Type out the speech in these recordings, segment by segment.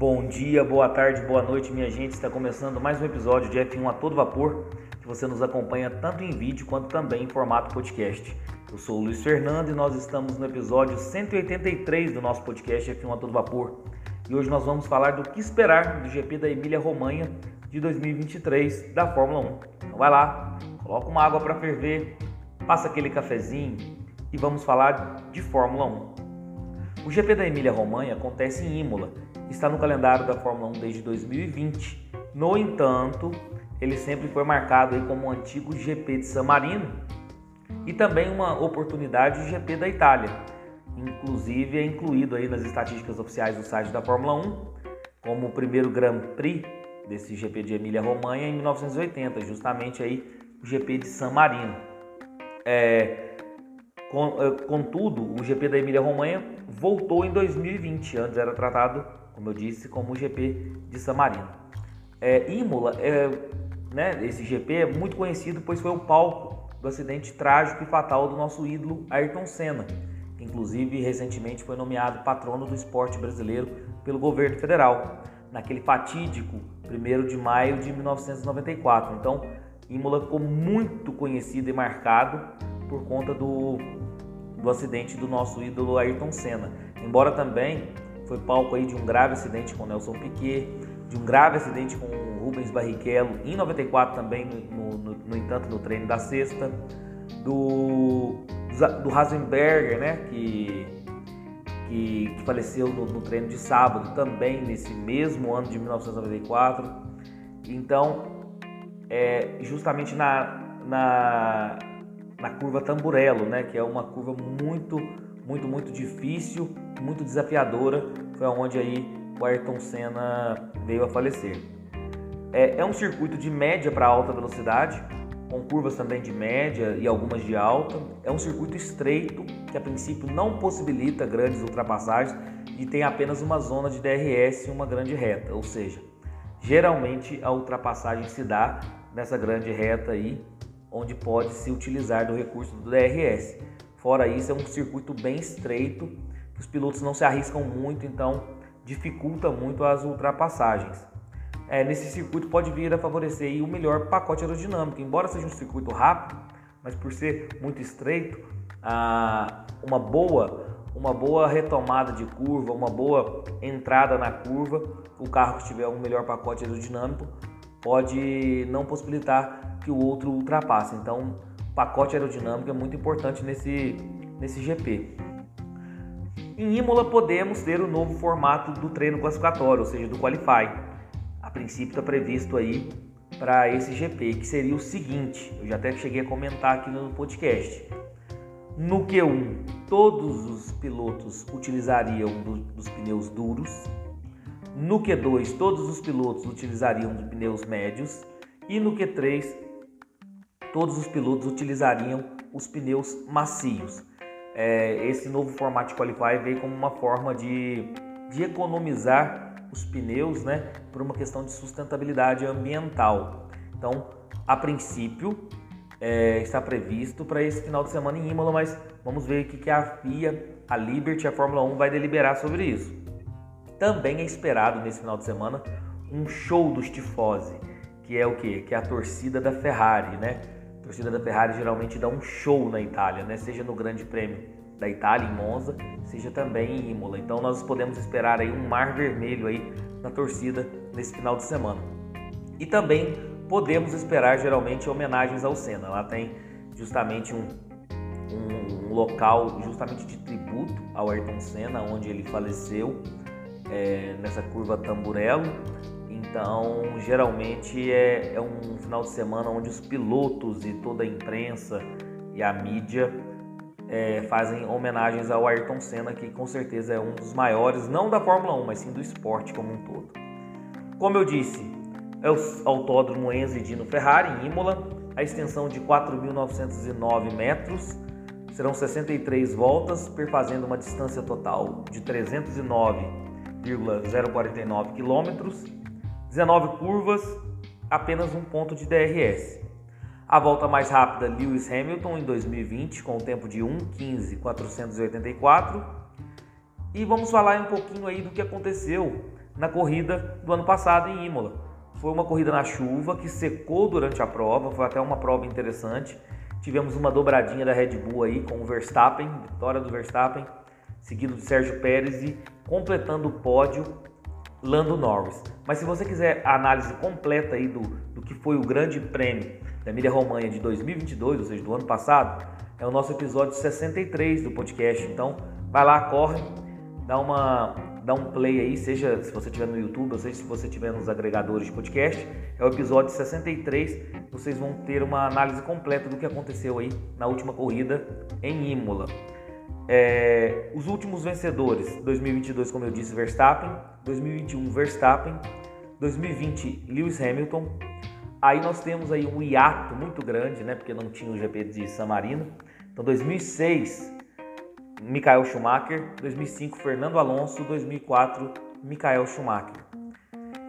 Bom dia, boa tarde, boa noite, minha gente. Está começando mais um episódio de F1 a todo vapor, que você nos acompanha tanto em vídeo quanto também em formato podcast. Eu sou o Luiz Fernando e nós estamos no episódio 183 do nosso podcast F1 a todo vapor. E hoje nós vamos falar do que esperar do GP da Emília-Romanha de 2023 da Fórmula 1. Então vai lá, coloca uma água para ferver, passa aquele cafezinho e vamos falar de Fórmula 1. O GP da Emília-Romanha acontece em Imola está no calendário da Fórmula 1 desde 2020. No entanto, ele sempre foi marcado aí como o antigo GP de San Marino e também uma oportunidade de GP da Itália. Inclusive é incluído aí nas estatísticas oficiais do site da Fórmula 1 como o primeiro Grand Prix desse GP de Emília-Romanha em 1980, justamente aí o GP de San Marino. É, é contudo, o GP da Emília-Romanha voltou em 2020, antes era tratado como eu disse, como o GP de San Marino. É, Imola, é, né, esse GP é muito conhecido pois foi o palco do acidente trágico e fatal do nosso ídolo Ayrton Senna, que inclusive recentemente foi nomeado patrono do esporte brasileiro pelo governo federal, naquele fatídico 1 de maio de 1994. Então, Imola ficou muito conhecido e marcado por conta do, do acidente do nosso ídolo Ayrton Senna. Embora também foi palco aí de um grave acidente com Nelson Piquet, de um grave acidente com Rubens Barrichello, em 94 também, no, no, no entanto, no treino da sexta, do, do Hasenberger, né, que, que, que faleceu no, no, treino de sábado, também nesse mesmo ano de 1994. Então, é, justamente na, na, na curva Tamburello, né, que é uma curva muito muito, muito difícil, muito desafiadora. Foi onde aí o Ayrton Senna veio a falecer. É, é um circuito de média para alta velocidade, com curvas também de média e algumas de alta. É um circuito estreito que a princípio não possibilita grandes ultrapassagens e tem apenas uma zona de DRS e uma grande reta, ou seja, geralmente a ultrapassagem se dá nessa grande reta aí, onde pode se utilizar do recurso do DRS. Fora isso, é um circuito bem estreito, os pilotos não se arriscam muito, então dificulta muito as ultrapassagens. É, nesse circuito pode vir a favorecer o melhor pacote aerodinâmico, embora seja um circuito rápido, mas por ser muito estreito, uma boa uma boa retomada de curva, uma boa entrada na curva, o carro que tiver um melhor pacote aerodinâmico pode não possibilitar que o outro ultrapasse. Então, pacote aerodinâmico é muito importante nesse, nesse GP. Em Imola podemos ter o novo formato do treino classificatório, ou seja, do Qualify. A princípio está previsto aí para esse GP, que seria o seguinte, eu já até cheguei a comentar aqui no podcast. No Q1, todos os pilotos utilizariam do, dos pneus duros. No Q2, todos os pilotos utilizariam dos pneus médios. E no Q3, todos os pilotos utilizariam os pneus macios. É, esse novo formato de Qualify veio como uma forma de, de economizar os pneus né, por uma questão de sustentabilidade ambiental. Então, a princípio, é, está previsto para esse final de semana em Imola, mas vamos ver o que a FIA, a Liberty a Fórmula 1 vai deliberar sobre isso. Também é esperado nesse final de semana um show dos tifose, que é o que? Que é a torcida da Ferrari, né? Torcida da Ferrari geralmente dá um show na Itália, né? seja no Grande Prêmio da Itália em Monza, seja também em Imola. Então nós podemos esperar aí um mar vermelho aí na torcida nesse final de semana. E também podemos esperar geralmente homenagens ao Senna. Lá tem justamente um, um local justamente de tributo ao Ayrton Senna, onde ele faleceu é, nessa curva Tamburello. Então, geralmente é, é, um final de semana onde os pilotos e toda a imprensa e a mídia é, fazem homenagens ao Ayrton Senna, que com certeza é um dos maiores, não da Fórmula 1, mas sim do esporte como um todo. Como eu disse, é o Autódromo Enzo Dino Ferrari, em Imola, a extensão de 4.909 metros, serão 63 voltas, perfazendo uma distância total de 309,049 quilômetros 19 curvas, apenas um ponto de DRS. A volta mais rápida Lewis Hamilton em 2020 com o tempo de 1:15.484. E vamos falar um pouquinho aí do que aconteceu na corrida do ano passado em Imola. Foi uma corrida na chuva que secou durante a prova, foi até uma prova interessante. Tivemos uma dobradinha da Red Bull aí com o Verstappen, vitória do Verstappen, seguido de Sérgio Pérez e completando o pódio Lando Norris. Mas se você quiser a análise completa aí do, do que foi o Grande Prêmio da Emília Romanha de 2022, ou seja, do ano passado, é o nosso episódio 63 do podcast. Então, vai lá, corre, dá uma dá um play aí, seja se você estiver no YouTube, ou seja se você estiver nos agregadores de podcast, é o episódio 63. Vocês vão ter uma análise completa do que aconteceu aí na última corrida em Imola. É, os últimos vencedores, 2022, como eu disse, Verstappen, 2021, Verstappen, 2020, Lewis Hamilton. Aí nós temos aí um hiato muito grande, né, porque não tinha o GP de San Marino. Então, 2006, Michael Schumacher, 2005, Fernando Alonso, 2004, Michael Schumacher.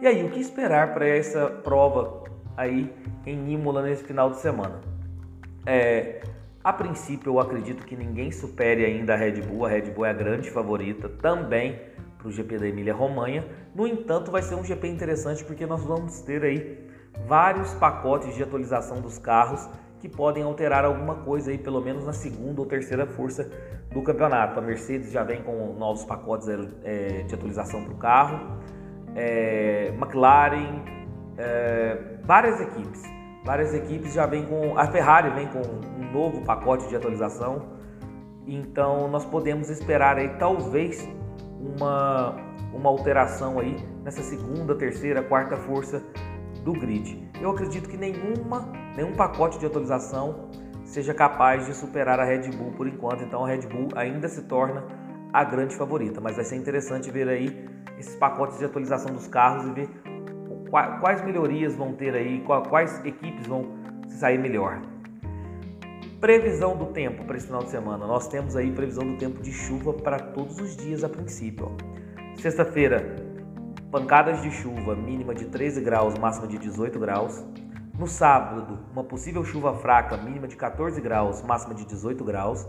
E aí, o que esperar para essa prova aí em Imola nesse final de semana? É, a princípio, eu acredito que ninguém supere ainda a Red Bull. A Red Bull é a grande favorita também para o GP da Emília-Romanha. No entanto, vai ser um GP interessante porque nós vamos ter aí vários pacotes de atualização dos carros que podem alterar alguma coisa aí, pelo menos na segunda ou terceira força do campeonato. A Mercedes já vem com novos pacotes é, de atualização para o carro, é, McLaren, é, várias equipes. Várias equipes já vêm com. A Ferrari vem com um novo pacote de atualização. Então nós podemos esperar aí talvez uma, uma alteração aí nessa segunda, terceira, quarta força do grid. Eu acredito que nenhuma, nenhum pacote de atualização seja capaz de superar a Red Bull por enquanto. Então a Red Bull ainda se torna a grande favorita, mas vai ser interessante ver aí esses pacotes de atualização dos carros e ver quais melhorias vão ter aí, quais equipes vão sair melhor. Previsão do tempo para esse final de semana. Nós temos aí previsão do tempo de chuva para todos os dias a princípio. Sexta-feira, pancadas de chuva, mínima de 13 graus, máxima de 18 graus. No sábado, uma possível chuva fraca, mínima de 14 graus, máxima de 18 graus.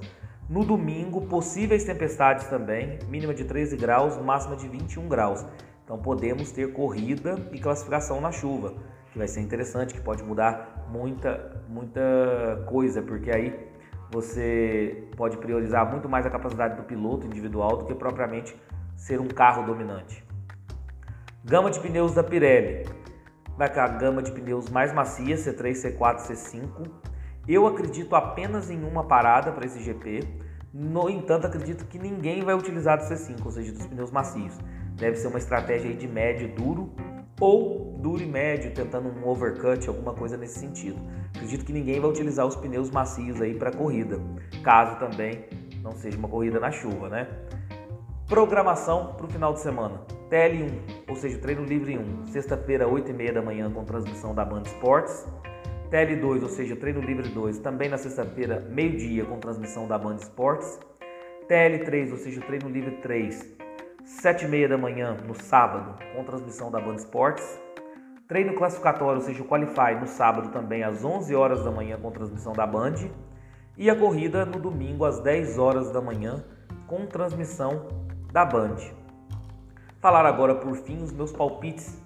No domingo, possíveis tempestades também, mínima de 13 graus, máxima de 21 graus. Então podemos ter corrida e classificação na chuva, que vai ser interessante, que pode mudar muita, muita coisa, porque aí você pode priorizar muito mais a capacidade do piloto individual do que propriamente ser um carro dominante. Gama de pneus da Pirelli. Vai ter a gama de pneus mais macia, C3, C4, C5. Eu acredito apenas em uma parada para esse GP. No entanto, acredito que ninguém vai utilizar do C5, ou seja, dos pneus macios. Deve ser uma estratégia de médio duro ou duro e médio, tentando um overcut, alguma coisa nesse sentido. Acredito que ninguém vai utilizar os pneus macios aí para corrida, caso também não seja uma corrida na chuva, né? Programação para o final de semana. TL1, ou seja, treino livre 1, sexta-feira, 8h30 da manhã, com transmissão da Band Esportes. TL2, ou seja, treino livre 2, também na sexta-feira, meio-dia, com transmissão da Band Esportes. TL3, ou seja, treino livre 3, 7 e meia da manhã no sábado, com transmissão da Band Esportes. Treino classificatório, ou seja, o Qualify, no sábado também às 11 horas da manhã, com transmissão da Band. E a corrida no domingo às 10 horas da manhã, com transmissão da Band. Falar agora, por fim, os meus palpites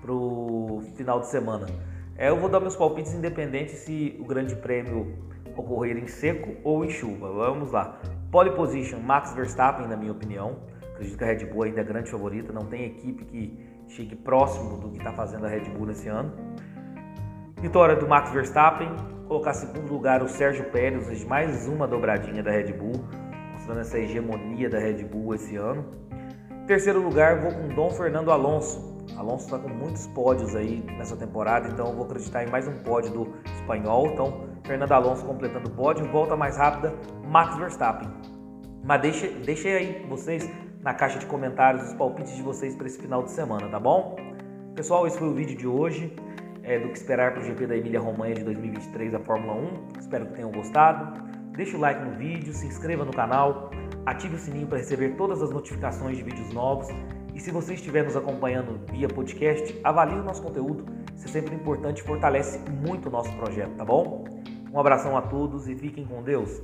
para o final de semana. É, eu vou dar meus palpites independente se o Grande Prêmio ocorrer em seco ou em chuva. Vamos lá. Pole position, Max Verstappen, na minha opinião. Acredito que a Red Bull ainda é grande favorita, não tem equipe que chegue próximo do que está fazendo a Red Bull nesse ano. Vitória do Max Verstappen, colocar em segundo lugar o Sérgio Pérez, mais uma dobradinha da Red Bull, mostrando essa hegemonia da Red Bull esse ano. Terceiro lugar, vou com Dom Fernando Alonso. Alonso está com muitos pódios aí nessa temporada, então eu vou acreditar em mais um pódio do espanhol. Então, Fernando Alonso completando o pódio, volta mais rápida, Max Verstappen. Mas deixe, aí vocês na caixa de comentários os palpites de vocês para esse final de semana, tá bom? Pessoal, esse foi o vídeo de hoje é, do que esperar para o GP da Emília Romanha de 2023 da Fórmula 1. Espero que tenham gostado. Deixe o like no vídeo, se inscreva no canal, ative o sininho para receber todas as notificações de vídeos novos. E se você estiver nos acompanhando via podcast, avalie o nosso conteúdo. Isso é sempre importante e fortalece muito o nosso projeto, tá bom? Um abração a todos e fiquem com Deus.